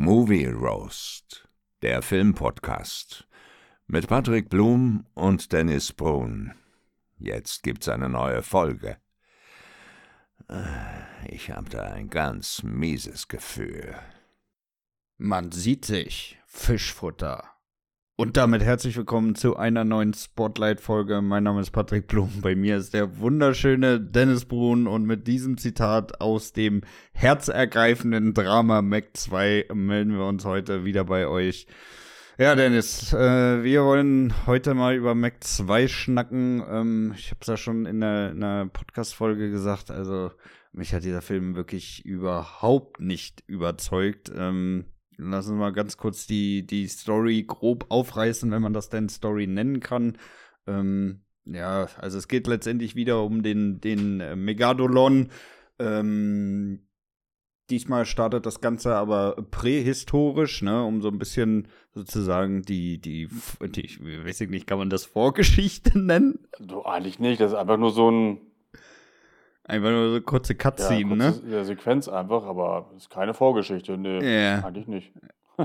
Movie Roast, der Filmpodcast mit Patrick Blum und Dennis Brun. Jetzt gibt's eine neue Folge. Ich hab da ein ganz mieses Gefühl. Man sieht sich. Fischfutter. Und damit herzlich willkommen zu einer neuen Spotlight-Folge. Mein Name ist Patrick Blum. Bei mir ist der wunderschöne Dennis Brun und mit diesem Zitat aus dem herzergreifenden Drama Mac 2 melden wir uns heute wieder bei euch. Ja, Dennis, äh, wir wollen heute mal über Mac 2 schnacken. Ähm, ich habe es ja schon in einer Podcast-Folge gesagt. Also, mich hat dieser Film wirklich überhaupt nicht überzeugt. Ähm, Lass uns mal ganz kurz die, die Story grob aufreißen, wenn man das denn Story nennen kann. Ähm, ja, also es geht letztendlich wieder um den, den äh, Megadolon. Ähm, diesmal startet das Ganze aber prähistorisch, ne, um so ein bisschen sozusagen die, die, die ich weiß nicht, kann man das Vorgeschichte nennen? Du, eigentlich nicht, das ist einfach nur so ein Einfach nur so kurze Cutscene, ja, kurze, ne? Ja, Sequenz einfach, aber ist keine Vorgeschichte. Nee, ja. eigentlich nicht.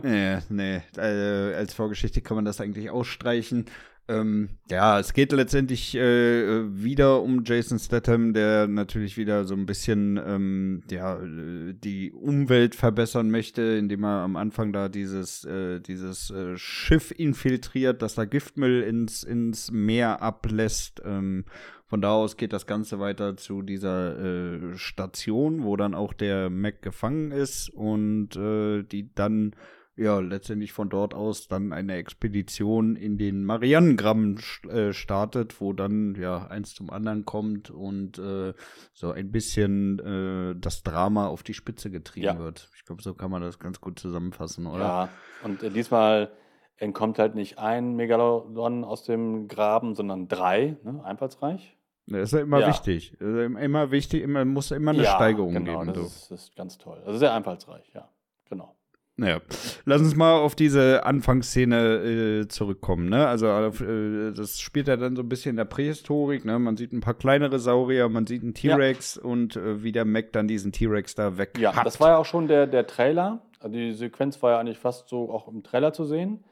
ja, nee. Also, als Vorgeschichte kann man das eigentlich ausstreichen. Ähm, ja, es geht letztendlich äh, wieder um Jason Statham, der natürlich wieder so ein bisschen ähm, ja, die Umwelt verbessern möchte, indem er am Anfang da dieses, äh, dieses äh, Schiff infiltriert, das da Giftmüll ins, ins Meer ablässt. Ähm, von da aus geht das Ganze weiter zu dieser äh, Station, wo dann auch der Mac gefangen ist und äh, die dann ja, letztendlich von dort aus dann eine Expedition in den Marianengramm äh, startet, wo dann ja eins zum anderen kommt und äh, so ein bisschen äh, das Drama auf die Spitze getrieben ja. wird. Ich glaube, so kann man das ganz gut zusammenfassen, oder? Ja, und äh, diesmal entkommt halt nicht ein Megalodon aus dem Graben, sondern drei, ne? einfallsreich. Das ist ja immer ja. wichtig. Immer wichtig, immer, muss immer eine ja, Steigerung genau, geben. Das ist, das ist ganz toll. Also sehr einfallsreich, ja. Genau. Naja, lass uns mal auf diese Anfangsszene äh, zurückkommen. Ne? Also äh, das spielt ja dann so ein bisschen in der Prähistorik. Ne? Man sieht ein paar kleinere Saurier, man sieht einen T-Rex ja. und äh, wie der Mac dann diesen T-Rex da weg Ja, hat. das war ja auch schon der, der Trailer. Also die Sequenz war ja eigentlich fast so auch im Trailer zu sehen.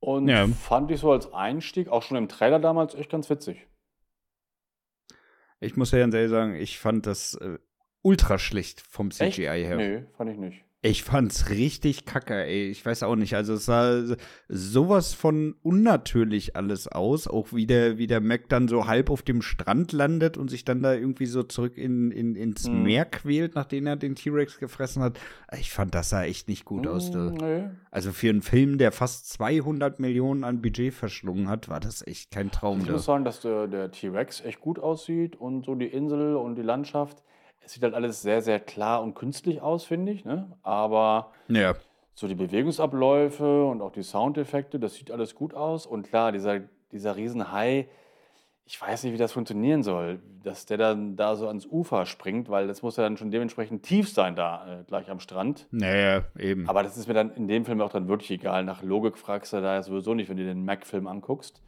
Und ja. fand ich so als Einstieg, auch schon im Trailer damals, echt ganz witzig. Ich muss ja ganz ehrlich sagen, ich fand das äh, ultra schlecht vom CGI Echt? her. Nee, fand ich nicht. Ich fand's richtig kacke, ey. Ich weiß auch nicht. Also es sah sowas von unnatürlich alles aus. Auch wie der, wie der Mac dann so halb auf dem Strand landet und sich dann da irgendwie so zurück in, in, ins hm. Meer quält, nachdem er den T-Rex gefressen hat. Ich fand, das sah echt nicht gut hm, aus. Nee. Also für einen Film, der fast 200 Millionen an Budget verschlungen hat, war das echt kein Traum. Ich muss sagen, dass der, der T-Rex echt gut aussieht und so die Insel und die Landschaft es sieht halt alles sehr, sehr klar und künstlich aus, finde ich. Ne? Aber ja. so die Bewegungsabläufe und auch die Soundeffekte, das sieht alles gut aus. Und klar, dieser, dieser Riesenhai, ich weiß nicht, wie das funktionieren soll, dass der dann da so ans Ufer springt, weil das muss ja dann schon dementsprechend tief sein da äh, gleich am Strand. Naja, eben. Aber das ist mir dann in dem Film auch dann wirklich egal. Nach Logik fragst du da sowieso nicht, wenn du den Mac-Film anguckst.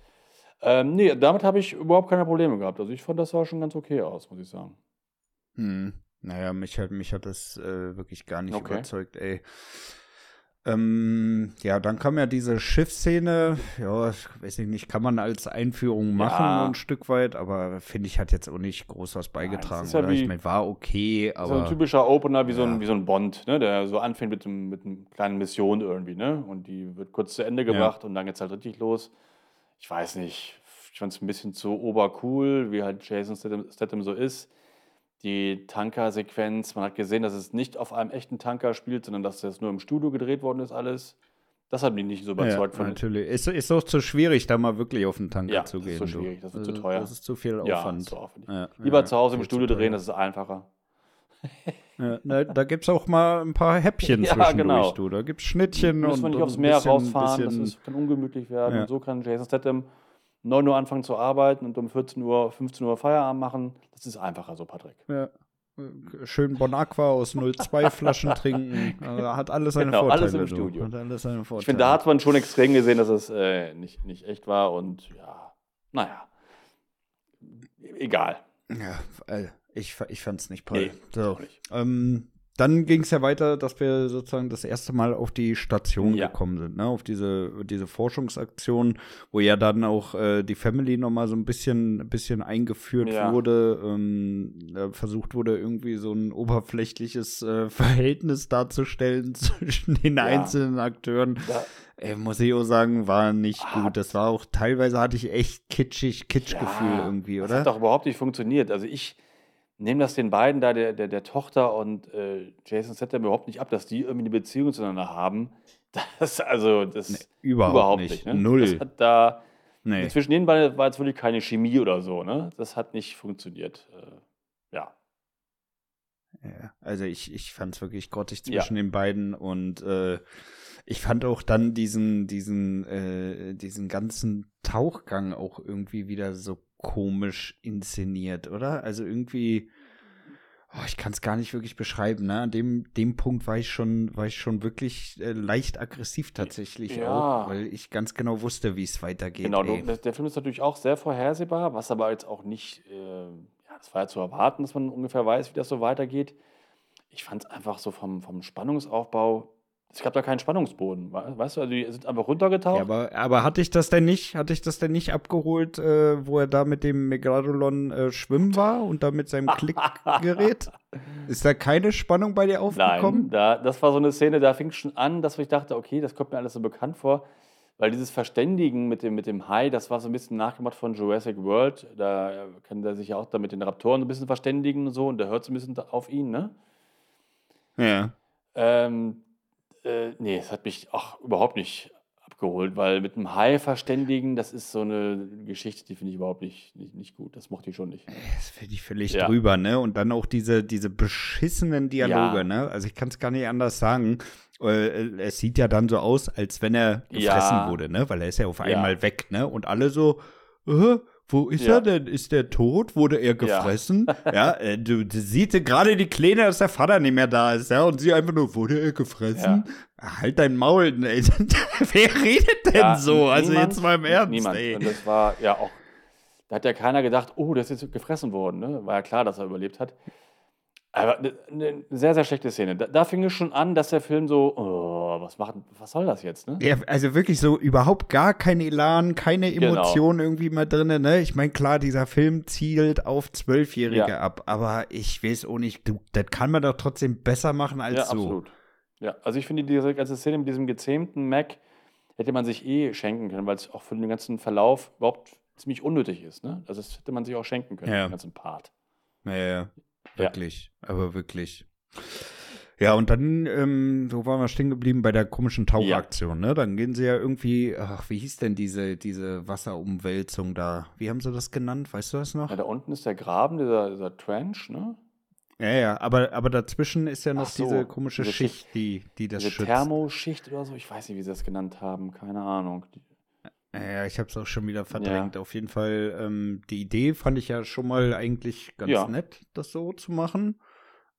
Ähm, nee, damit habe ich überhaupt keine Probleme gehabt. Also ich fand, das sah schon ganz okay aus, muss ich sagen. Hm. Naja, mich hat, mich hat das äh, wirklich gar nicht okay. überzeugt, ey. Ähm, ja, dann kam ja diese Schiffsszene. Ja, ich weiß nicht, kann man als Einführung machen, ja. ein Stück weit, aber finde ich, hat jetzt auch nicht groß was beigetragen. Ja, ja wie, ich meine, war okay, aber. So ein typischer Opener wie, ja. so, ein, wie so ein Bond, ne, der so anfängt mit, einem, mit einer kleinen Mission irgendwie, ne? Und die wird kurz zu Ende gebracht und dann geht's halt richtig los. Ich weiß nicht, ich fand es ein bisschen zu obercool, wie halt Jason Statham, Statham so ist die Tanker-Sequenz. Man hat gesehen, dass es nicht auf einem echten Tanker spielt, sondern dass das nur im Studio gedreht worden ist, alles. Das hat mich nicht so überzeugt. Ja, natürlich. Ist, ist auch zu schwierig, da mal wirklich auf den Tanker ja, zu gehen. Ja, ist zu schwierig. Das ist also, zu teuer. Das ist zu viel Aufwand. Ja, zu aufwendig. Ja, Lieber zu Hause im Studio drehen, das ist einfacher. Ja, ne, da gibt es auch mal ein paar Häppchen ja, zwischendurch, genau. du. Da gibt es Schnittchen Müssen und. wir nicht aufs Meer bisschen, rausfahren, bisschen, das ist, kann ungemütlich werden. Und so kann Jason Statham 9 Uhr anfangen zu arbeiten und um 14 Uhr, 15 Uhr Feierabend machen. Das ist einfacher so, Patrick. Ja schön Bon Aqua aus 02 Flaschen trinken. Also hat alles seine genau, Vorteile. Alles im Studio. Hat alles seine Vorteile. Ich finde, da hat man schon extrem gesehen, dass es äh, nicht, nicht echt war und ja, naja, egal. Ja, ich, ich fand es nicht toll. Nee, so. Nicht. Ähm, dann ging es ja weiter, dass wir sozusagen das erste Mal auf die Station ja. gekommen sind, ne? auf diese, diese Forschungsaktion, wo ja dann auch äh, die Family nochmal so ein bisschen, bisschen eingeführt ja. wurde, ähm, versucht wurde, irgendwie so ein oberflächliches äh, Verhältnis darzustellen zwischen den ja. einzelnen Akteuren. Ey, muss ich auch sagen, war nicht ah, gut. Das war auch, teilweise hatte ich echt kitschig, Kitschgefühl irgendwie, oder? Das hat doch überhaupt nicht funktioniert. Also ich nehme das den beiden da, der, der, der Tochter und äh, Jason Statham überhaupt nicht ab, dass die irgendwie eine Beziehung zueinander haben. Das, also, das nee, überhaupt, überhaupt, nicht. nicht ne? Null. Das hat da, nee. zwischen denen war, war jetzt wirklich keine Chemie oder so, ne? Das hat nicht funktioniert. Äh, ja. ja. Also ich, ich fand es wirklich grottig zwischen ja. den beiden und äh, ich fand auch dann diesen, diesen, äh, diesen ganzen Tauchgang auch irgendwie wieder so komisch inszeniert, oder? Also irgendwie, oh, ich kann es gar nicht wirklich beschreiben, ne? An dem, dem Punkt war ich schon, war ich schon wirklich äh, leicht aggressiv tatsächlich ja. auch, weil ich ganz genau wusste, wie es weitergeht. Genau, du, der Film ist natürlich auch sehr vorhersehbar, was aber jetzt auch nicht, äh, ja, das war ja zu erwarten, dass man ungefähr weiß, wie das so weitergeht. Ich fand es einfach so vom, vom Spannungsaufbau es gab da keinen Spannungsboden, weißt du? Also die sind einfach runtergetaucht. Ja, aber, aber hatte ich das denn nicht, hatte ich das denn nicht abgeholt, äh, wo er da mit dem Megalodon äh, schwimmen war und da mit seinem Klickgerät? Ist da keine Spannung bei dir aufgekommen? Nein, da, das war so eine Szene, da fing schon an, dass ich dachte, okay, das kommt mir alles so bekannt vor. Weil dieses Verständigen mit dem, mit dem Hai, das war so ein bisschen nachgemacht von Jurassic World. Da kann er sich ja auch da mit den Raptoren ein bisschen verständigen und so und der hört so ein bisschen auf ihn, ne? Ja. Ähm, äh, nee, es hat mich auch überhaupt nicht abgeholt, weil mit einem Hai verständigen, das ist so eine Geschichte, die finde ich überhaupt nicht, nicht, nicht gut. Das mochte ich schon nicht. Das finde ich völlig ja. drüber, ne? Und dann auch diese, diese beschissenen Dialoge, ja. ne? Also ich kann es gar nicht anders sagen. Äh, es sieht ja dann so aus, als wenn er gefressen ja. wurde, ne? Weil er ist ja auf einmal weg, ne? Und alle so, äh, wo ist ja. er denn? Ist der tot? Wurde er gefressen? Ja, ja äh, du, du siehst gerade die Kleine, dass der Vater nicht mehr da ist, ja, und sie einfach nur, wurde er gefressen? Ja. Halt dein Maul, ey. Wer redet denn ja, so? Also niemand, jetzt mal im Ernst, niemand. ey. Und das war ja auch, da hat ja keiner gedacht, oh, der ist jetzt gefressen worden, ne? War ja klar, dass er überlebt hat. Aber eine ne sehr, sehr schlechte Szene. Da, da, fing es schon an, dass der Film so, oh, was macht, was soll das jetzt, ne? Ja, also wirklich so überhaupt gar kein Elan, keine genau. Emotion genau. irgendwie mal drin, ne? Ich meine, klar, dieser Film zielt auf Zwölfjährige ja. ab, aber ich weiß auch nicht, du, das kann man doch trotzdem besser machen als ja, so. Absolut. Ja, also ich finde diese ganze Szene mit diesem gezähmten Mac hätte man sich eh schenken können, weil es auch für den ganzen Verlauf überhaupt ziemlich unnötig ist, ne? Also das hätte man sich auch schenken können, ja. den ganzen Part. Ja, ja. Wirklich, ja. aber wirklich. Ja, und dann, ähm, wo waren wir stehen geblieben? Bei der komischen Tauchaktion, ja. ne? Dann gehen sie ja irgendwie, ach, wie hieß denn diese, diese Wasserumwälzung da? Wie haben sie das genannt? Weißt du das noch? Ja, da unten ist der Graben, dieser, dieser Trench, ne? Ja, ja, aber, aber dazwischen ist ja noch so, diese komische diese Schicht, die, die das diese schützt. Thermoschicht oder so, ich weiß nicht, wie sie das genannt haben, keine Ahnung. Ja, ich habe es auch schon wieder verdrängt. Ja. Auf jeden Fall, ähm, die Idee fand ich ja schon mal eigentlich ganz ja. nett, das so zu machen.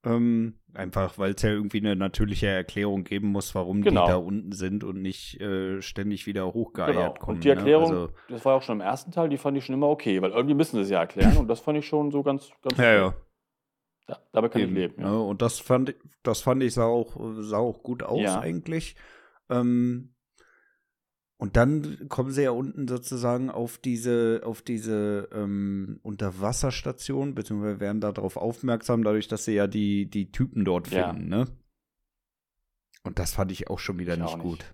Ähm, einfach, weil es ja irgendwie eine natürliche Erklärung geben muss, warum genau. die da unten sind und nicht äh, ständig wieder hochgeeiert genau. kommen. Und die ne? Erklärung, ne? also, das war auch schon im ersten Teil, die fand ich schon immer okay, weil irgendwie müssen sie es ja erklären und das fand ich schon so ganz, ganz Ja, ja. Da, damit kann Eben, ich leben. Ja. ja. und das fand, das fand ich sah auch, sah auch gut aus ja. eigentlich. Ähm, und dann kommen sie ja unten sozusagen auf diese, auf diese ähm, Unterwasserstation, beziehungsweise werden darauf aufmerksam, dadurch, dass sie ja die, die Typen dort finden, ja. ne? Und das fand ich auch schon wieder ich nicht, nicht gut.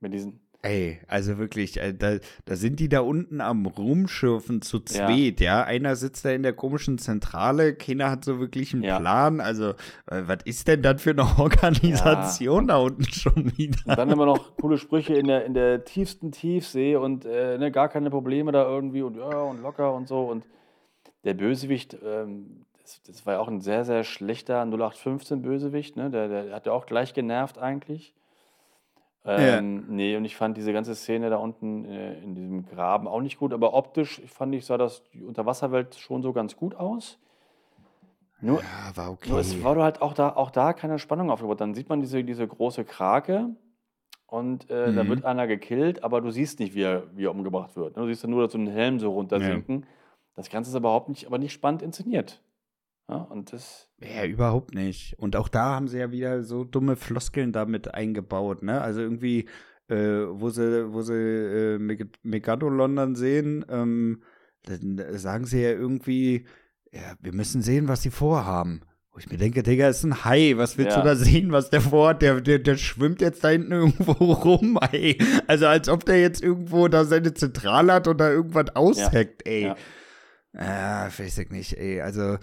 Mit diesen Ey, also wirklich, äh, da, da sind die da unten am Rumschürfen zu zweit, ja. ja. Einer sitzt da in der komischen Zentrale, keiner hat so wirklich einen ja. Plan. Also, äh, was ist denn das für eine Organisation ja. da unten schon wieder? Und dann immer noch coole Sprüche in der, in der tiefsten Tiefsee und äh, ne, gar keine Probleme da irgendwie und ja, und locker und so. Und der Bösewicht, ähm, das, das, war ja auch ein sehr, sehr schlechter 0815-Bösewicht, ne? Der, der hat ja auch gleich genervt eigentlich. Ähm, ja. Nee, und ich fand diese ganze Szene da unten äh, in diesem Graben auch nicht gut, aber optisch fand ich, sah das die Unterwasserwelt schon so ganz gut aus. Nur, ja, war okay. Nur es war halt auch da, auch da keine Spannung aufgebaut. Dann sieht man diese, diese große Krake und äh, mhm. da wird einer gekillt, aber du siehst nicht, wie er, wie er umgebracht wird. Du siehst ja nur so einen Helm so runtersinken. Ja. Das Ganze ist überhaupt nicht, aber nicht spannend inszeniert. Ja, und das. Ja, überhaupt nicht. Und auch da haben sie ja wieder so dumme Floskeln damit eingebaut, ne? Also irgendwie, äh, wo sie, wo sie äh, Meg Megalodon dann sehen, ähm, dann sagen sie ja irgendwie, ja, wir müssen sehen, was sie vorhaben. Wo ich mir denke, Digga, ist ein Hai. Was willst ja. du da sehen, was der vorhat? Der, der, der schwimmt jetzt da hinten irgendwo rum, ey. Also als ob der jetzt irgendwo da seine Zentrale hat und da irgendwas aushackt, ja. ey. Ja. Ah, weiß ich nicht, ey. Also,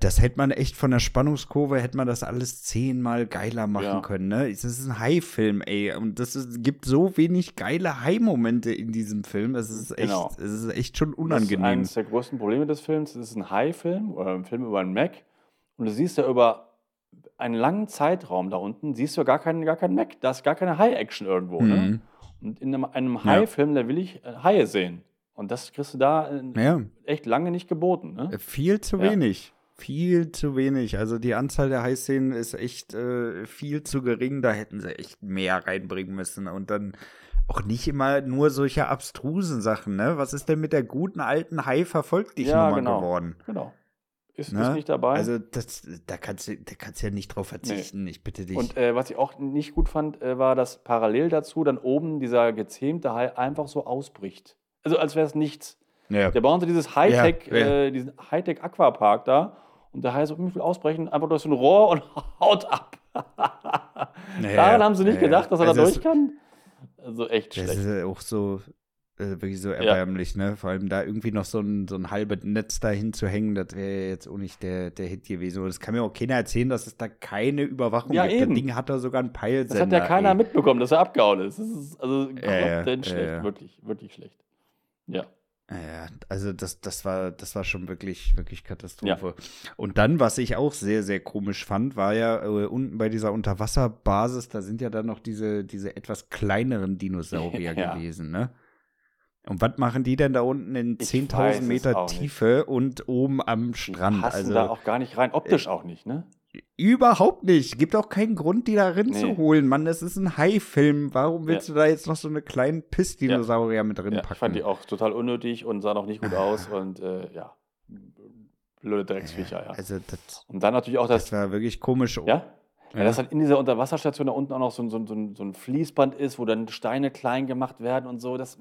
das hätte man echt von der Spannungskurve, hätte man das alles zehnmal geiler machen ja. können, ne? Das ist ein Hai-Film, ey. Und das ist, gibt so wenig geile Hai-Momente in diesem Film. Es ist echt, genau. es ist echt schon unangenehm. Das ist eines der größten Probleme des Films. Es ist ein Hai-Film oder ein Film über einen Mac. Und du siehst ja über einen langen Zeitraum da unten, siehst du gar keinen, gar keinen Mac. Da ist gar keine High-Action irgendwo. Ne? Mhm. Ne? Und in einem, einem High-Film, da will ich äh, Haie sehen. Und das kriegst du da ja. echt lange nicht geboten. Ne? Äh, viel zu ja. wenig. Viel zu wenig. Also die Anzahl der High-Szenen ist echt äh, viel zu gering. Da hätten sie echt mehr reinbringen müssen. Und dann auch nicht immer nur solche abstrusen Sachen, ne? Was ist denn mit der guten alten High-Verfolgt dich ja, Nummer genau. geworden? Genau. Ist, ne? ist nicht dabei. Also das, da kannst du, da kannst du ja nicht drauf verzichten, nee. ich bitte dich. Und äh, was ich auch nicht gut fand, äh, war, dass parallel dazu dann oben dieser gezähmte Hai einfach so ausbricht. Also als wäre es nichts. Ja. Der bauen so dieses Hightech, ja, ja. Äh, diesen Hightech Aquapark da und der Hai so wie viel ausbrechen, einfach durch so ein Rohr und haut ab. Daran haben sie nicht gedacht, dass er also da durch kann. Also echt schlecht. Das ist auch so, äh, wirklich so erbärmlich, ja. ne? Vor allem da irgendwie noch so ein, so ein halbes Netz dahin zu hängen, das wäre jetzt auch nicht der, der Hit gewesen. Und das kann mir auch keiner erzählen, dass es da keine Überwachung ja, gibt. Eben. Das Ding hat da sogar einen Peilsender. Das hat ja keiner ey. mitbekommen, dass er abgehauen ist. Das ist also ja, ja, schlecht, wirklich, wirklich schlecht. Ja. Ja, also das, das war, das war schon wirklich, wirklich Katastrophe. Ja. Und dann, was ich auch sehr, sehr komisch fand, war ja äh, unten bei dieser Unterwasserbasis, da sind ja dann noch diese, diese etwas kleineren Dinosaurier ja. gewesen, ne? Und was machen die denn da unten in 10.000 Meter Tiefe nicht. und oben am Strand? Die passen also da auch gar nicht rein, optisch äh, auch nicht, ne? Überhaupt nicht. Gibt auch keinen Grund, die da rein nee. zu holen. Mann, das ist ein Hai-Film. Warum willst ja. du da jetzt noch so eine kleinen Piss-Dinosaurier ja. mit drin ja, packen? Ich fand die auch total unnötig und sah noch nicht gut aus und äh, ja. Blöde Drecksviecher, ja. Also das, und dann natürlich auch das. Das war wirklich komisch. Ja? Ja, dass halt in dieser Unterwasserstation da unten auch noch so, so, so, so, ein Fließband ist, wo dann Steine klein gemacht werden und so. Das,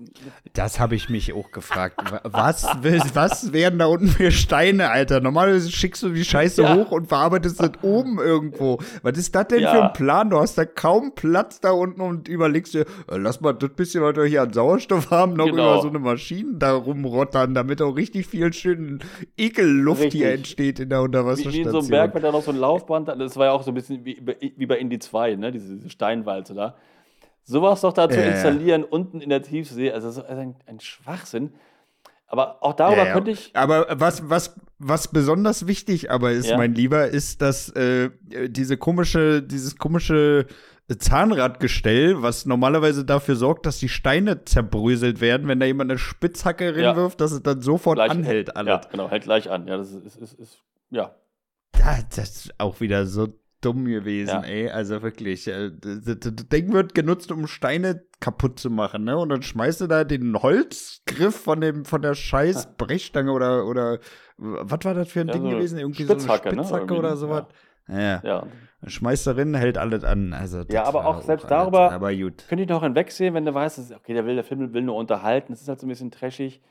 das habe ich mich auch gefragt. Was, was werden da unten für Steine, Alter? Normalerweise schickst du die Scheiße ja. hoch und verarbeitest das oben irgendwo. Was ist das denn ja. für ein Plan? Du hast da kaum Platz da unten und überlegst dir, äh, lass mal das bisschen, was wir hier an Sauerstoff haben, noch genau. über so eine Maschine da rumrottern, damit auch richtig viel schön Ekelluft richtig. hier entsteht in der Unterwasserstation. Wie in so einem Berg mit da noch so ein Laufband, das war ja auch so ein bisschen wie wie bei Indie 2, ne? diese, Steinwalze da. Sowas doch da zu ja, installieren ja. unten in der Tiefsee, also das ist ein, ein Schwachsinn. Aber auch darüber ja, könnte ich. Aber was, was, was besonders wichtig aber ist, mein Lieber, ist, dass äh, diese komische, dieses komische Zahnradgestell, was normalerweise dafür sorgt, dass die Steine zerbröselt werden, wenn da jemand eine Spitzhacke reinwirft, dass es dann sofort gleich, anhält. Alles. Ja, genau, hält gleich an. Ja, das ist, ist, ist, ist ja. Das ist auch wieder so dumm gewesen, ja. ey. Also wirklich. Das Ding wird genutzt, um Steine kaputt zu machen, ne? Und dann schmeißt du da den Holzgriff von dem, von der scheiß Brechstange oder, oder was war das für ein ja, Ding so gewesen? Irgendwie so eine Spitzhacke ne? oder sowas. Ja. ja. Schmeißt da rein, hält alles an. Also, ja, aber auch selbst darüber aber gut. könnte ich noch hinwegsehen, wenn du weißt, okay, der will, der Film will nur unterhalten, es ist halt so ein bisschen trashig.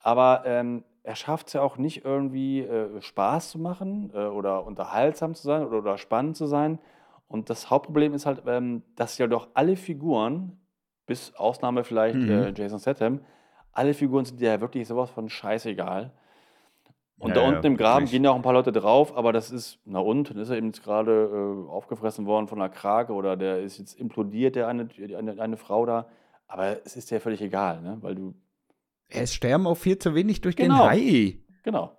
Aber ähm, er schafft es ja auch nicht irgendwie äh, Spaß zu machen äh, oder unterhaltsam zu sein oder, oder, spannend zu sein. Und das Hauptproblem ist halt, ähm, dass ja doch alle Figuren, bis Ausnahme vielleicht mhm. äh, Jason Statham, alle Figuren sind ja wirklich sowas von scheißegal. Und ja, da unten ja, im Graben gehen ja auch ein paar Leute drauf, aber das ist, na und, dann ist er eben jetzt gerade äh, aufgefressen worden von einer Krake oder der ist jetzt implodiert, der eine, eine, eine Frau da. Aber es ist ja völlig egal, ne? weil du es sterben auch viel zu wenig durch genau. den Hai. Genau.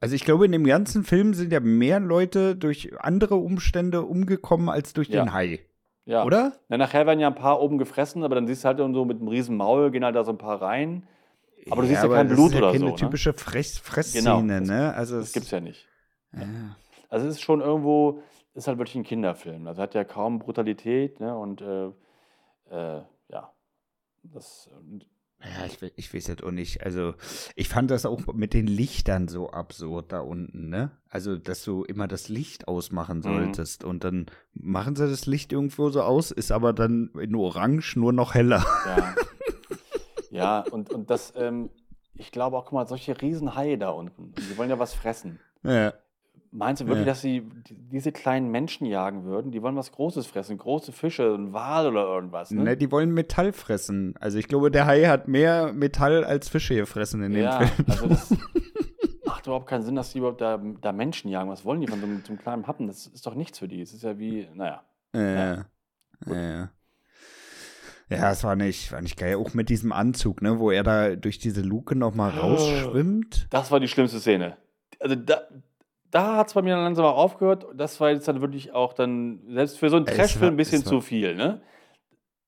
Also ich glaube, in dem ganzen Film sind ja mehr Leute durch andere Umstände umgekommen als durch ja. den Hai. Ja. Oder? Na, nachher werden ja ein paar oben gefressen, aber dann siehst du halt so mit einem riesen Maul, gehen halt da so ein paar rein. Aber du siehst ja, kein Blut ja oder keine so. keine typische ne? Fress Fressszene, genau. ne? Also das gibt's ja nicht. Ja. Also es ist schon irgendwo, ist halt wirklich ein Kinderfilm. Also hat ja kaum Brutalität, ne? Und äh, äh, ja, das Ja, ich, ich weiß das auch nicht. Also, ich fand das auch mit den Lichtern so absurd da unten, ne? Also, dass du immer das Licht ausmachen mhm. solltest mhm. und dann machen sie das Licht irgendwo so aus, ist aber dann in Orange nur noch heller. Ja, ja und, und das, ähm, ich glaube auch, guck mal, solche Riesenhaie da unten, die wollen ja was fressen. Ja. Meinst du wirklich, ja. dass sie diese kleinen Menschen jagen würden? Die wollen was Großes fressen, große Fische, ein Wal oder irgendwas. Ne? ne? die wollen Metall fressen. Also ich glaube, der Hai hat mehr Metall als Fische gefressen in ja, dem Film. Also das macht überhaupt keinen Sinn, dass die überhaupt da, da Menschen jagen. Was wollen die von so einem, so einem kleinen Happen? Das ist doch nichts für die. Es ist ja wie, naja. Ja, ja. ja. Ja, es war nicht, war nicht geil. Auch mit diesem Anzug, ne, wo er da durch diese Luke nochmal rausschwimmt. Das war die schlimmste Szene. Also da, da hat es bei mir dann langsam auch aufgehört. Das war jetzt dann wirklich auch dann, selbst für so einen Trashfilm ein bisschen zu viel, ne?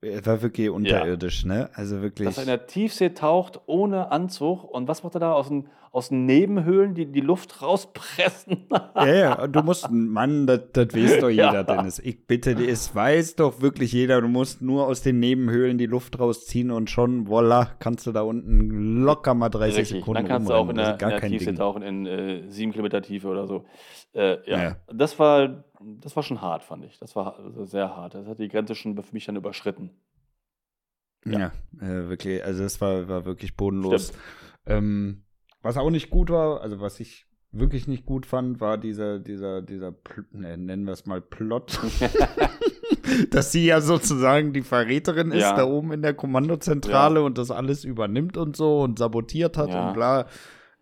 Er war wirklich unterirdisch, ja. ne? Also wirklich. Dass er in der Tiefsee taucht ohne Anzug. Und was macht er da aus den, aus den Nebenhöhlen, die die Luft rauspressen? ja, ja, du musst, Mann, das, das weiß doch jeder, ja. Dennis. Ich bitte, es weiß doch wirklich jeder. Du musst nur aus den Nebenhöhlen die Luft rausziehen und schon, voila, kannst du da unten locker mal 30 Richtig. Sekunden Dann kannst du auch in der, in der Tiefsee Ding. tauchen, in äh, sieben Kilometer Tiefe oder so. Äh, ja. ja, das war das war schon hart, fand ich. Das war sehr hart. Das hat die Grenze schon für mich dann überschritten. Ja, ja äh, wirklich. Also das war, war wirklich bodenlos. Ähm, was auch nicht gut war, also was ich wirklich nicht gut fand, war dieser, dieser, dieser, ne, nennen wir es mal Plot. Dass sie ja sozusagen die Verräterin ist, ja. da oben in der Kommandozentrale ja. und das alles übernimmt und so und sabotiert hat ja. und bla.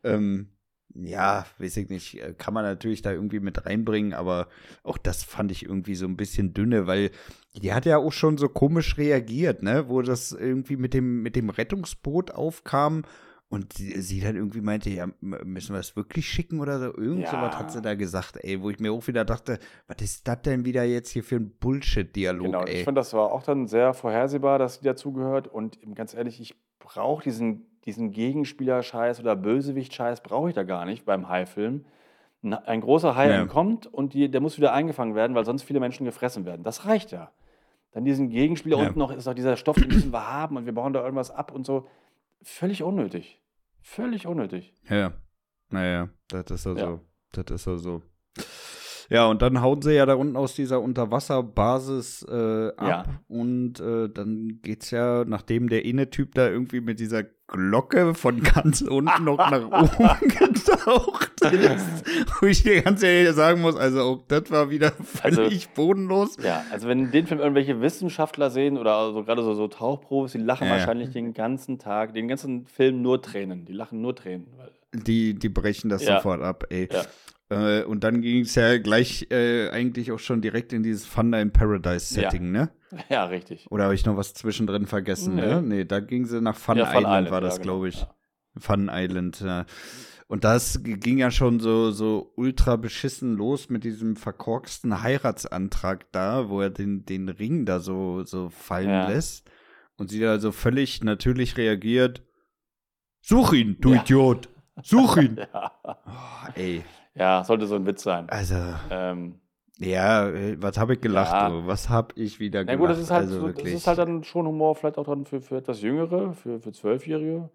Ähm, ja, weiß ich nicht, äh, kann man natürlich da irgendwie mit reinbringen, aber auch das fand ich irgendwie so ein bisschen dünne, weil die hat ja auch schon so komisch reagiert, ne, wo das irgendwie mit dem, mit dem Rettungsboot aufkam und sie, sie dann irgendwie meinte, ja, müssen wir es wirklich schicken oder so? Irgend ja. sowas hat sie da gesagt, ey, wo ich mir auch wieder dachte, was ist das denn wieder jetzt hier für ein Bullshit-Dialog, genau, ey? Ich finde, das war auch dann sehr vorhersehbar, dass sie dazugehört und ganz ehrlich, ich brauche diesen diesen Gegenspieler-Scheiß oder Bösewicht-Scheiß brauche ich da gar nicht beim Hai-Film. Ein großer Hai ja. entkommt und die, der muss wieder eingefangen werden, weil sonst viele Menschen gefressen werden. Das reicht ja. Dann diesen Gegenspieler ja. unten noch ist auch dieser Stoff, den müssen wir haben und wir bauen da irgendwas ab und so. Völlig unnötig. Völlig unnötig. Ja. Naja, das ist ja, ja. so. Das ist ja so. Ja, und dann hauen sie ja da unten aus dieser Unterwasserbasis äh, ab. Ja. Und äh, dann geht's ja, nachdem der Inne-Typ da irgendwie mit dieser Glocke von ganz unten noch nach oben getaucht ist. Wo ich dir ganz ehrlich sagen muss, also auch das war wieder also, völlig also, bodenlos. Ja, also wenn in den Film irgendwelche Wissenschaftler sehen oder also gerade so, so Tauchprofis, die lachen ja. wahrscheinlich den ganzen Tag, den ganzen Film nur Tränen. Die lachen nur Tränen. Die, die brechen das ja. sofort ab, ey. Ja. Äh, und dann ging es ja gleich äh, eigentlich auch schon direkt in dieses Thunder in Paradise Setting, ja. ne? Ja, richtig. Oder habe ich noch was zwischendrin vergessen, nee. ne? Nee, da ging sie nach Fun, ja, Fun Island, Island, war das, ja, genau. glaube ich. Fun Island, ja. Und das ging ja schon so, so ultra beschissen los mit diesem verkorksten Heiratsantrag da, wo er den, den Ring da so, so fallen ja. lässt. Und sie da so völlig natürlich reagiert. Such ihn, du ja. Idiot! Such ihn! ja. Oh, ey. Ja, sollte so ein Witz sein. Also. Ähm, ja, äh, was habe ich gelacht? Ja. Was habe ich wieder gelacht? Na gut, das ist halt, also so, das ist halt dann schon Humor, vielleicht auch dann für, für etwas Jüngere, für, für Zwölfjährige.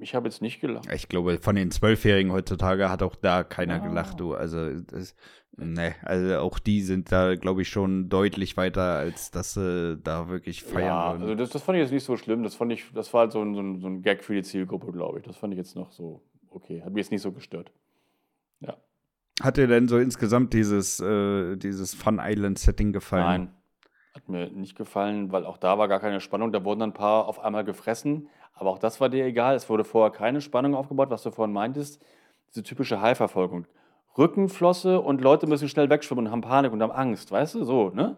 Ich habe jetzt nicht gelacht. Ich glaube, von den Zwölfjährigen heutzutage hat auch da keiner ah. gelacht, du. Also, das, ne, also auch die sind da, glaube ich, schon deutlich weiter, als dass sie da wirklich feiern ja, würden. Also das, das fand ich jetzt nicht so schlimm. Das fand ich, das war halt so ein, so ein, so ein Gag für die Zielgruppe, glaube ich. Das fand ich jetzt noch so okay. Hat mich jetzt nicht so gestört. Hat dir denn so insgesamt dieses, äh, dieses Fun Island Setting gefallen? Nein, hat mir nicht gefallen, weil auch da war gar keine Spannung. Da wurden ein paar auf einmal gefressen, aber auch das war dir egal. Es wurde vorher keine Spannung aufgebaut, was du vorhin meintest. Diese typische Haiverfolgung. Rückenflosse und Leute müssen schnell wegschwimmen und haben Panik und haben Angst, weißt du? So, ne?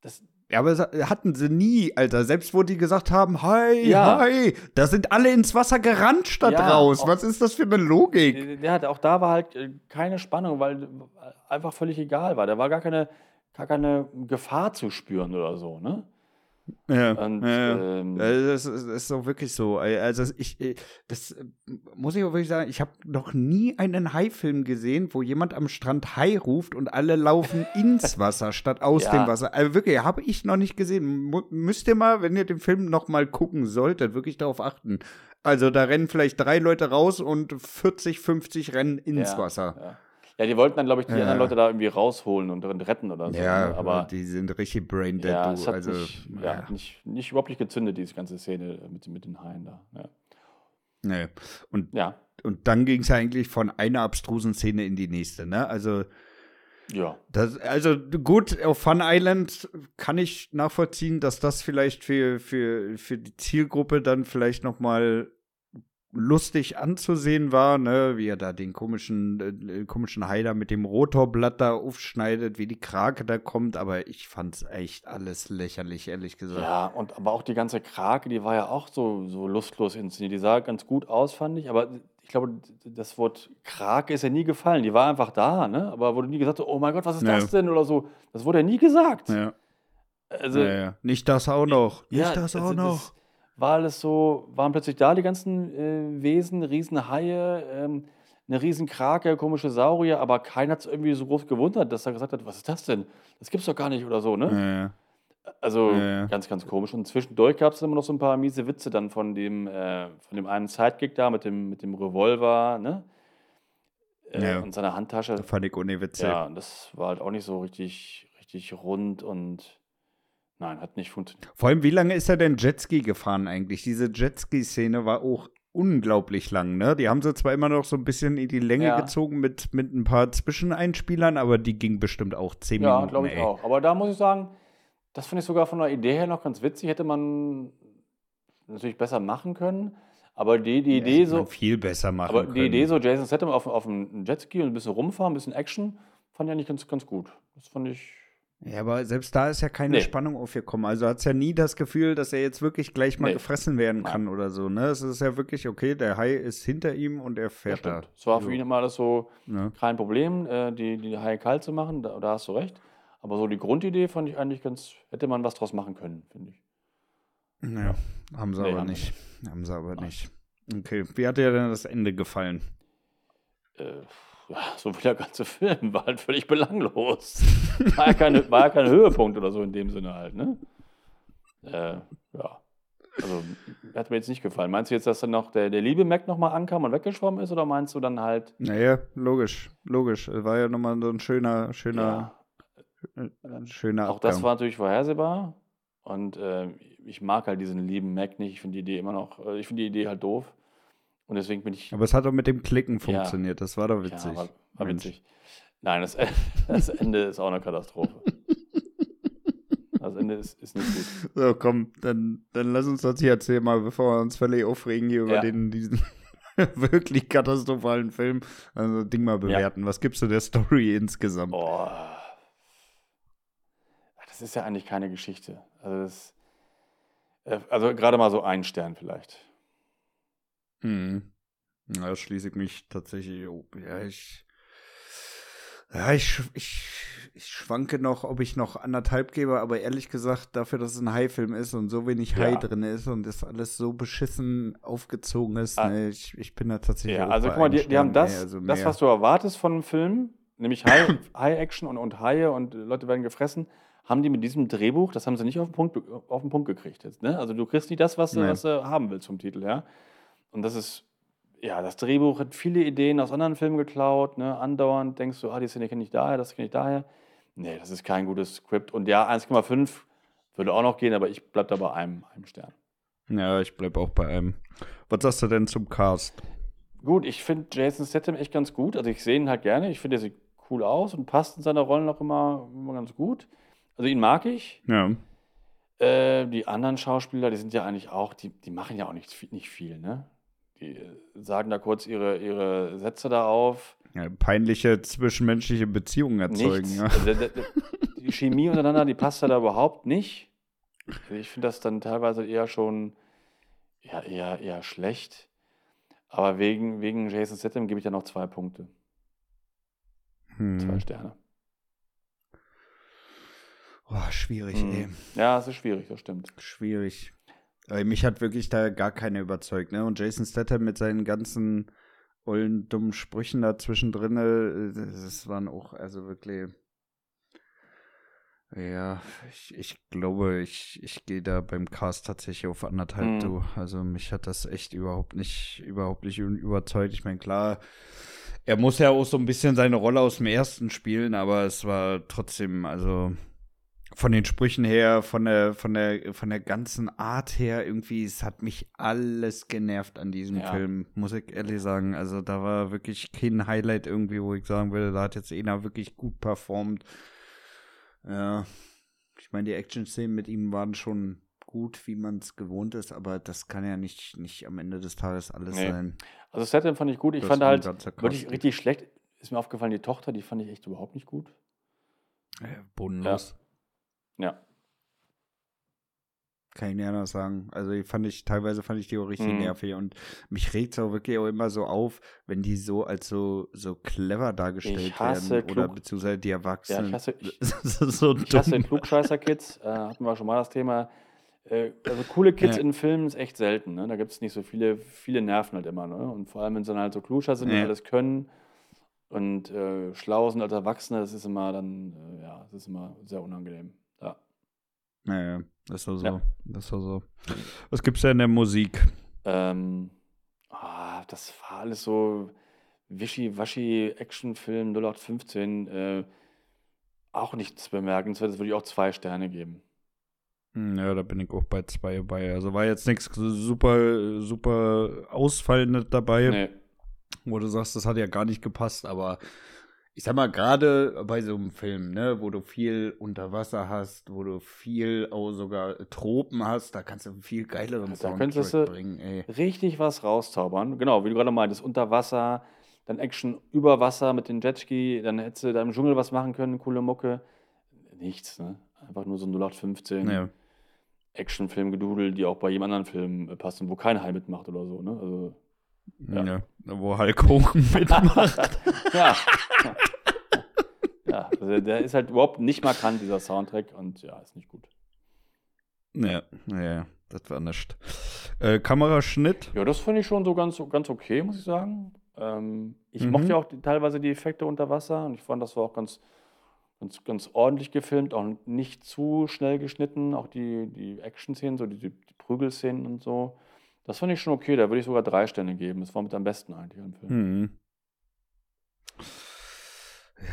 Das, ja, aber hatten sie nie, Alter. Selbst wo die gesagt haben, hi, ja. hi, da sind alle ins Wasser gerannt statt ja, raus. Was ist das für eine Logik? Ja, auch da war halt äh, keine Spannung, weil einfach völlig egal war. Da war gar keine, gar keine Gefahr zu spüren oder so, ne? Ja, und, ja, ähm, das, ist, das ist auch wirklich so. Also ich, das muss ich auch wirklich sagen, ich habe noch nie einen Hai-Film gesehen, wo jemand am Strand Hai ruft und alle laufen ins Wasser statt aus ja. dem Wasser. Also wirklich, habe ich noch nicht gesehen. Müsst ihr mal, wenn ihr den Film noch mal gucken solltet, wirklich darauf achten. Also da rennen vielleicht drei Leute raus und 40, 50 rennen ins ja, Wasser. Ja. Ja, die wollten dann, glaube ich, die ja. anderen Leute da irgendwie rausholen und retten oder so. Ja, ne? aber die sind richtig brain dead. Ja, hat also, nicht, ja. ja. nicht, nicht überhaupt nicht gezündet, diese ganze Szene mit, mit den Haien da. Ja. Nee. Und, ja. und dann ging es ja eigentlich von einer abstrusen Szene in die nächste, ne? Also. Ja. Das, also gut, auf Fun Island kann ich nachvollziehen, dass das vielleicht für, für, für die Zielgruppe dann vielleicht noch mal lustig anzusehen war, ne, wie er da den komischen, äh, komischen Heiler mit dem Rotorblatt da aufschneidet, wie die Krake da kommt, aber ich fand's echt alles lächerlich, ehrlich gesagt. Ja, und aber auch die ganze Krake, die war ja auch so, so lustlos inszeniert. Die sah ganz gut aus, fand ich, aber ich glaube, das Wort Krake ist ja nie gefallen. Die war einfach da, ne? Aber wurde nie gesagt, oh mein Gott, was ist ja. das denn? Oder so. Das wurde ja nie gesagt. Ja. Also, ja, ja. Nicht das auch noch. Nicht das auch also, noch. Das, war alles so, waren plötzlich da die ganzen äh, Wesen, Riesenhaie, ähm, eine Riesenkrake, komische Saurier, aber keiner hat es irgendwie so groß gewundert, dass er gesagt hat, was ist das denn? Das gibt's doch gar nicht oder so, ne? Ja, ja. Also ja, ganz, ganz komisch. Und zwischendurch gab es immer noch so ein paar miese Witze dann von dem, äh, von dem einen Sidekick da mit dem, mit dem Revolver, ne? Äh, und seiner Handtasche. Das fand ich ohne Witze. Ja, das war halt auch nicht so richtig, richtig rund und Nein, hat nicht funktioniert. Vor allem, wie lange ist er denn Jetski gefahren eigentlich? Diese Jetski-Szene war auch unglaublich lang, ne? Die haben sie zwar immer noch so ein bisschen in die Länge ja. gezogen mit, mit ein paar Zwischeneinspielern, aber die ging bestimmt auch zehn ja, Minuten. Ja, glaube ich ey. auch. Aber da muss ich sagen, das finde ich sogar von der Idee her noch ganz witzig. Hätte man natürlich besser machen können. Aber die, die ja, Idee so. viel besser machen aber können. die Idee so, Jason Statham auf, auf einem Jetski und ein bisschen rumfahren, ein bisschen Action, fand ich eigentlich ganz, ganz gut. Das fand ich ja, aber selbst da ist ja keine nee. Spannung aufgekommen. Also hat es ja nie das Gefühl, dass er jetzt wirklich gleich mal nee. gefressen werden kann Nein. oder so. Ne? Es ist ja wirklich, okay, der Hai ist hinter ihm und er fährt ja, da. Es war für ihn immer alles so ja. kein Problem, äh, die, die Haie kalt zu machen, da, da, hast du recht. Aber so die Grundidee fand ich eigentlich ganz, hätte man was draus machen können, finde ich. Naja, haben sie nee, aber haben nicht. Haben sie aber Nein. nicht. Okay, wie hat dir denn das Ende gefallen? Äh, ja, so wie der ganze Film, war halt völlig belanglos. War ja, keine, war ja kein Höhepunkt oder so in dem Sinne halt, ne? Äh, ja. Also, hat mir jetzt nicht gefallen. Meinst du jetzt, dass dann noch der, der liebe Mac nochmal ankam und weggeschwommen ist oder meinst du dann halt. Naja, logisch, logisch. War ja nochmal so ein schöner, schöner, ja. Äh, schöner Auch das war natürlich vorhersehbar. Und äh, ich mag halt diesen lieben Mac nicht. Ich finde die Idee immer noch, äh, ich finde die Idee halt doof. Und deswegen bin ich. Aber es hat doch mit dem Klicken funktioniert. Ja. Das war doch witzig. Ja, war, war witzig. Nein, das, das, Ende ist auch eine Katastrophe. Das Ende ist, ist nicht gut. So, komm, dann, dann lass uns das hier erzählen mal, bevor wir uns völlig aufregen hier über ja. den, diesen wirklich katastrophalen Film. Also Ding mal bewerten. Ja. Was gibst du der Story insgesamt? Boah. Das ist ja eigentlich keine Geschichte. Also, das, äh, also gerade mal so ein Stern vielleicht. Hm. Ja, da schließe ich mich tatsächlich. Oh, ja, ich. Ja, ich, ich, ich schwanke noch, ob ich noch anderthalb gebe, aber ehrlich gesagt, dafür, dass es ein Hai-Film ist und so wenig ja. Hai drin ist und das alles so beschissen aufgezogen ist, ah. ne, ich, ich bin da tatsächlich. Ja, also guck mal, die, die haben das, also das, was du erwartest von einem Film, nämlich High-Action und, und Haie und Leute werden gefressen, haben die mit diesem Drehbuch, das haben sie nicht auf den Punkt, auf den Punkt gekriegt jetzt. Ne? Also du kriegst nicht das, was, du, was du haben willst vom Titel, ja. Und das ist, ja, das Drehbuch hat viele Ideen aus anderen Filmen geklaut. Ne? Andauernd denkst du, ah, die Szene kenne ich daher, das kenne ich daher. Nee, das ist kein gutes Skript. Und ja, 1,5 würde auch noch gehen, aber ich bleibe da bei einem, einem Stern. Ja, ich bleibe auch bei einem. Was sagst du denn zum Cast? Gut, ich finde Jason Statham echt ganz gut. Also ich sehe ihn halt gerne. Ich finde, er sieht cool aus und passt in seiner Rolle noch immer, immer ganz gut. Also ihn mag ich. Ja. Äh, die anderen Schauspieler, die sind ja eigentlich auch, die, die machen ja auch nicht, nicht viel, ne? Die sagen da kurz ihre, ihre Sätze da auf. Ja, peinliche zwischenmenschliche Beziehungen erzeugen. Ja. Also, die Chemie untereinander, die passt da überhaupt nicht. Ich finde das dann teilweise eher schon ja, eher, eher schlecht. Aber wegen, wegen Jason Statham gebe ich da noch zwei Punkte. Hm. Zwei Sterne. Oh, schwierig, mhm. ey. Ja, es ist schwierig, das stimmt. Schwierig. Aber mich hat wirklich da gar keiner überzeugt, ne? Und Jason Statham mit seinen ganzen ollen dummen Sprüchen da zwischendrin, äh, das waren auch, also wirklich. Ja, ich, ich glaube, ich, ich gehe da beim Cast tatsächlich auf anderthalb mhm. du. Also mich hat das echt überhaupt nicht, überhaupt nicht überzeugt. Ich meine, klar, er muss ja auch so ein bisschen seine Rolle aus dem ersten spielen, aber es war trotzdem, also von den Sprüchen her, von der, von der, von der ganzen Art her, irgendwie, es hat mich alles genervt an diesem ja. Film, muss ich ehrlich sagen. Also da war wirklich kein Highlight irgendwie, wo ich sagen würde, da hat jetzt einer wirklich gut performt. Ja, ich meine, die Action-Szenen mit ihm waren schon gut, wie man es gewohnt ist, aber das kann ja nicht, nicht am Ende des Tages alles nee. sein. Also Setting fand ich gut. Ich das fand halt wirklich richtig schlecht. Ist mir aufgefallen, die Tochter, die fand ich echt überhaupt nicht gut. Äh, bodenlos. Ja. Ja. Kann ich nicht anders sagen. Also die fand ich, teilweise fand ich die auch richtig mhm. nervig und mich regt es auch wirklich auch immer so auf, wenn die so als so, so clever dargestellt werden Klug oder beziehungsweise die Erwachsenen. Ja, ich hasse, ich, so ich hasse Klugscheißer-Kids, äh, hatten wir schon mal das Thema. Äh, also coole Kids ja. in Filmen ist echt selten, ne? Da gibt es nicht so viele, viele Nerven halt immer, ne? Und vor allem, wenn sie dann halt so Klugscheißer sind ja. und alles können und äh, schlau sind als Erwachsene, das ist immer dann, äh, ja, das ist immer sehr unangenehm. Ja. Naja, das ist so. Ja. Das ist so. Was gibt's da in der Musik? Ähm, ah, das war alles so wischi-waschi Actionfilm 0815. Äh, auch nichts bemerkenswertes, würde ich auch zwei Sterne geben. Hm, ja, da bin ich auch bei zwei bei. Also war jetzt nichts super, super Ausfallendes dabei. Nee. Wo du sagst, das hat ja gar nicht gepasst, aber ich sag mal, gerade bei so einem Film, ne, wo du viel unter Wasser hast, wo du viel auch sogar Tropen hast, da kannst du viel geileren da Soundtrack du bringen, ey. Richtig was rauszaubern. Genau, wie du gerade meintest, unter Wasser, dann Action über Wasser mit den Jetski, dann hättest du da im Dschungel was machen können, coole Mucke. Nichts, ne? Einfach nur so ein 0815 ja. Actionfilm gedudelt, die auch bei jedem anderen Film passen, wo kein Hai mitmacht oder so, ne? Also ja. ja. wo Hulk Hogan mitmacht. ja. ja, also der ist halt überhaupt nicht markant, dieser Soundtrack, und ja, ist nicht gut. Ja, ja, das war nicht. Äh, Kameraschnitt? Ja, das finde ich schon so ganz, ganz okay, muss ich sagen. Ähm, ich mhm. mochte ja auch die, teilweise die Effekte unter Wasser und ich fand, das war auch ganz, ganz, ganz ordentlich gefilmt, auch nicht zu schnell geschnitten, auch die, die Action-Szenen, so die, die Prügelszenen und so. Das fand ich schon okay, da würde ich sogar drei Sterne geben. Das war mit am besten eigentlich am Film. Mhm.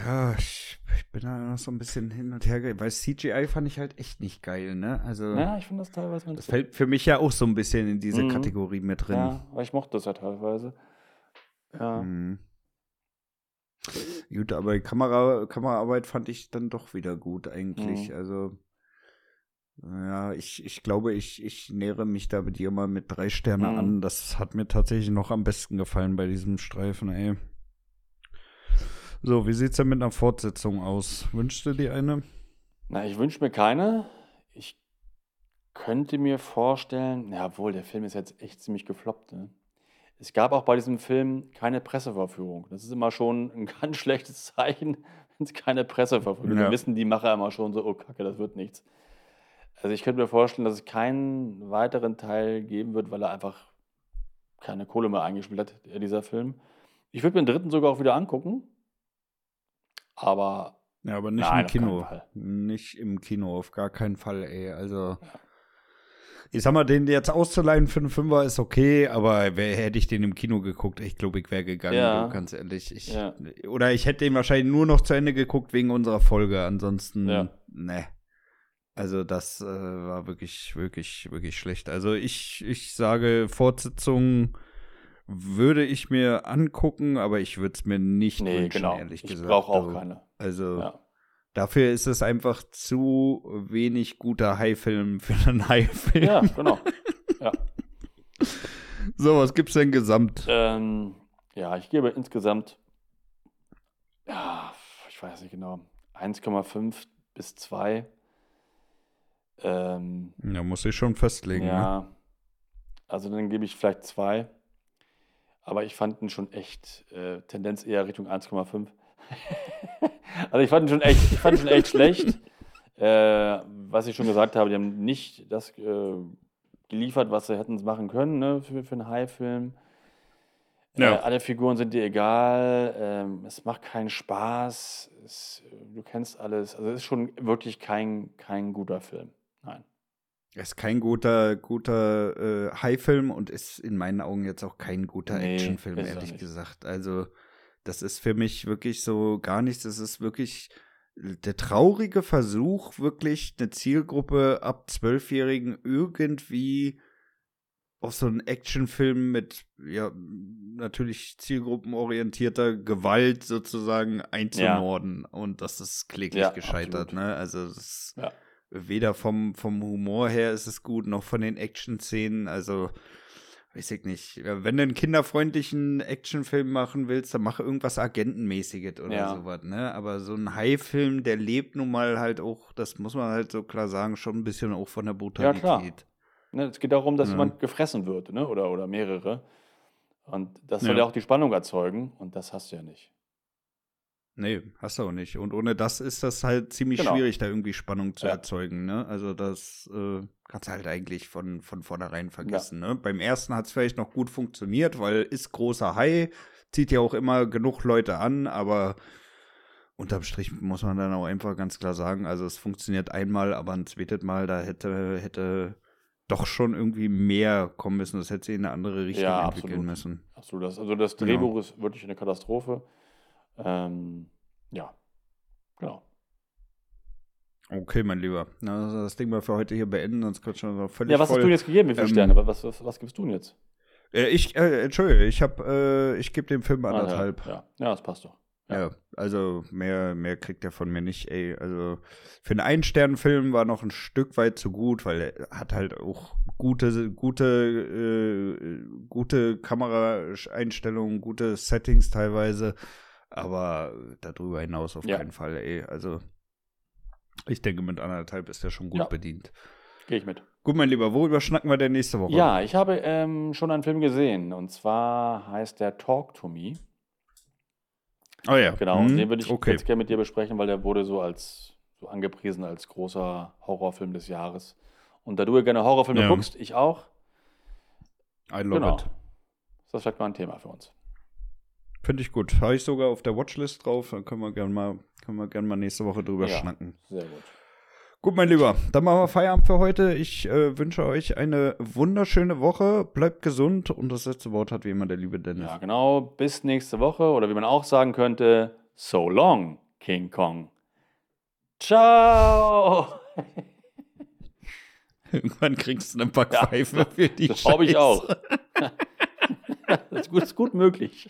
Ja, ich, ich, bin da noch so ein bisschen hin und her, weil CGI fand ich halt echt nicht geil, ne? Also, ja, ich finde das teilweise. Das fällt für mich ja auch so ein bisschen in diese mhm. Kategorie mit drin. Ja, weil ich mochte das ja teilweise. Ja. Mhm. Gut, aber Kamera, Kameraarbeit fand ich dann doch wieder gut eigentlich. Mhm. Also ja, ich, ich glaube, ich, ich nähere mich da bei dir mal mit drei Sterne mhm. an. Das hat mir tatsächlich noch am besten gefallen bei diesem Streifen, ey. So, wie sieht's denn mit einer Fortsetzung aus? Wünschst du dir eine? Na, ich wünsche mir keine. Ich könnte mir vorstellen, ja, wohl, der Film ist jetzt echt ziemlich gefloppt. Ne? Es gab auch bei diesem Film keine Presseverführung. Das ist immer schon ein ganz schlechtes Zeichen, wenn es keine Presseverführung ja. Dann wissen die Macher immer schon so, oh Kacke, das wird nichts. Also ich könnte mir vorstellen, dass es keinen weiteren Teil geben wird, weil er einfach keine Kohle mehr eingespielt hat, dieser Film. Ich würde mir den dritten sogar auch wieder angucken. Aber. Ja, aber nicht nein, im Kino. Nicht im Kino, auf gar keinen Fall, ey. Also. Ja. Ich sag mal, den jetzt auszuleihen für einen Fünfer ist okay, aber wär, hätte ich den im Kino geguckt, ich glaube, ich wäre gegangen, ja. ganz ehrlich. Ich, ja. Oder ich hätte den wahrscheinlich nur noch zu Ende geguckt wegen unserer Folge. Ansonsten, ne. Also das äh, war wirklich, wirklich, wirklich schlecht. Also ich, ich sage, Fortsetzung würde ich mir angucken, aber ich würde es mir nicht nee, wünschen, genau. ehrlich gesagt. Ich brauche auch also, keine. Also ja. dafür ist es einfach zu wenig guter Haifilm für einen Haifilm. Ja, genau. Ja. so, was gibt's denn gesamt? Ähm, ja, ich gebe insgesamt, ja, ich weiß nicht genau, 1,5 bis 2 ähm, ja, muss ich schon festlegen. Ja. Ne? Also dann gebe ich vielleicht zwei. Aber ich fand ihn schon echt, äh, Tendenz eher Richtung 1,5. also ich fand ihn schon echt, ich fand ihn schon echt schlecht. Äh, was ich schon gesagt habe, die haben nicht das äh, geliefert, was sie hätten machen können ne, für, für einen High-Film. Ja. Äh, alle Figuren sind dir egal, ähm, es macht keinen Spaß, es, du kennst alles. Also es ist schon wirklich kein, kein guter Film. Nein. Es ist kein guter, guter äh, High-Film und ist in meinen Augen jetzt auch kein guter nee, Actionfilm, ehrlich gesagt. Also, das ist für mich wirklich so gar nichts. Das ist wirklich der traurige Versuch, wirklich eine Zielgruppe ab Zwölfjährigen irgendwie auf so einen Actionfilm mit, ja, natürlich zielgruppenorientierter Gewalt sozusagen einzumorden. Ja. Und das ist kläglich ja, gescheitert, absolut. ne? Also, das ist ja. Weder vom, vom Humor her ist es gut, noch von den Action-Szenen. Also, weiß ich nicht. Wenn du einen kinderfreundlichen Actionfilm machen willst, dann mach irgendwas Agentenmäßiges oder ja. sowas, ne? Aber so ein High-Film, der lebt nun mal halt auch, das muss man halt so klar sagen, schon ein bisschen auch von der Brutalität. Ja, klar. Ne, es geht darum, dass ja. jemand gefressen wird, ne? oder, oder mehrere. Und das soll ja. ja auch die Spannung erzeugen und das hast du ja nicht. Nee, hast du auch nicht. Und ohne das ist das halt ziemlich genau. schwierig, da irgendwie Spannung zu ja. erzeugen. Ne? Also das äh, kannst du halt eigentlich von, von vornherein vergessen. Ja. Ne? Beim ersten hat es vielleicht noch gut funktioniert, weil ist großer Hai, zieht ja auch immer genug Leute an, aber unterm Strich muss man dann auch einfach ganz klar sagen, also es funktioniert einmal, aber ein zweites Mal, da hätte, hätte doch schon irgendwie mehr kommen müssen. Das hätte sie in eine andere Richtung ja, entwickeln absolut. müssen. Absolut. Also das genau. Drehbuch genau. ist wirklich eine Katastrophe. Ähm, ja, genau. Okay, mein Lieber. Na, das Ding mal für heute hier beenden, sonst könnte schon noch völlig. Ja, was voll. hast du jetzt gegeben? Wie viele ähm, Sterne? Was, was, was gibst du denn jetzt? Äh, ich, äh, Entschuldige, ich habe, äh, ich gebe dem Film anderthalb. Ah, ja. ja. ja, das passt doch. Ja. ja, also mehr, mehr kriegt er von mir nicht, ey. Also für einen Ein-Stern-Film war noch ein Stück weit zu gut, weil er hat halt auch gute, gute, äh, gute Kameraeinstellungen, gute Settings teilweise. Aber darüber hinaus auf ja. keinen Fall, ey. Also, ich denke, mit anderthalb ist er schon gut ja. bedient. Gehe ich mit. Gut, mein Lieber, worüber schnacken wir denn nächste Woche? Ja, ich habe ähm, schon einen Film gesehen. Und zwar heißt der Talk to Me. Oh ja. Genau, hm, den würde ich okay. jetzt gerne mit dir besprechen, weil der wurde so als so angepriesen als großer Horrorfilm des Jahres. Und da du ja gerne Horrorfilme ja. guckst, ich auch. I love genau. it. Das ist vielleicht mal ein Thema für uns. Finde ich gut. Habe ich sogar auf der Watchlist drauf. Dann können wir gerne mal, können wir gern mal nächste Woche drüber ja, schnacken. Sehr gut. Gut, mein Lieber, dann machen wir Feierabend für heute. Ich äh, wünsche euch eine wunderschöne Woche. Bleibt gesund und das letzte Wort hat wie immer der liebe Dennis. Ja, genau. Bis nächste Woche oder wie man auch sagen könnte, so long, King Kong. Ciao! Irgendwann kriegst du eine Backpfeife ja, für die Das glaube ich auch. das ist gut, ist gut möglich.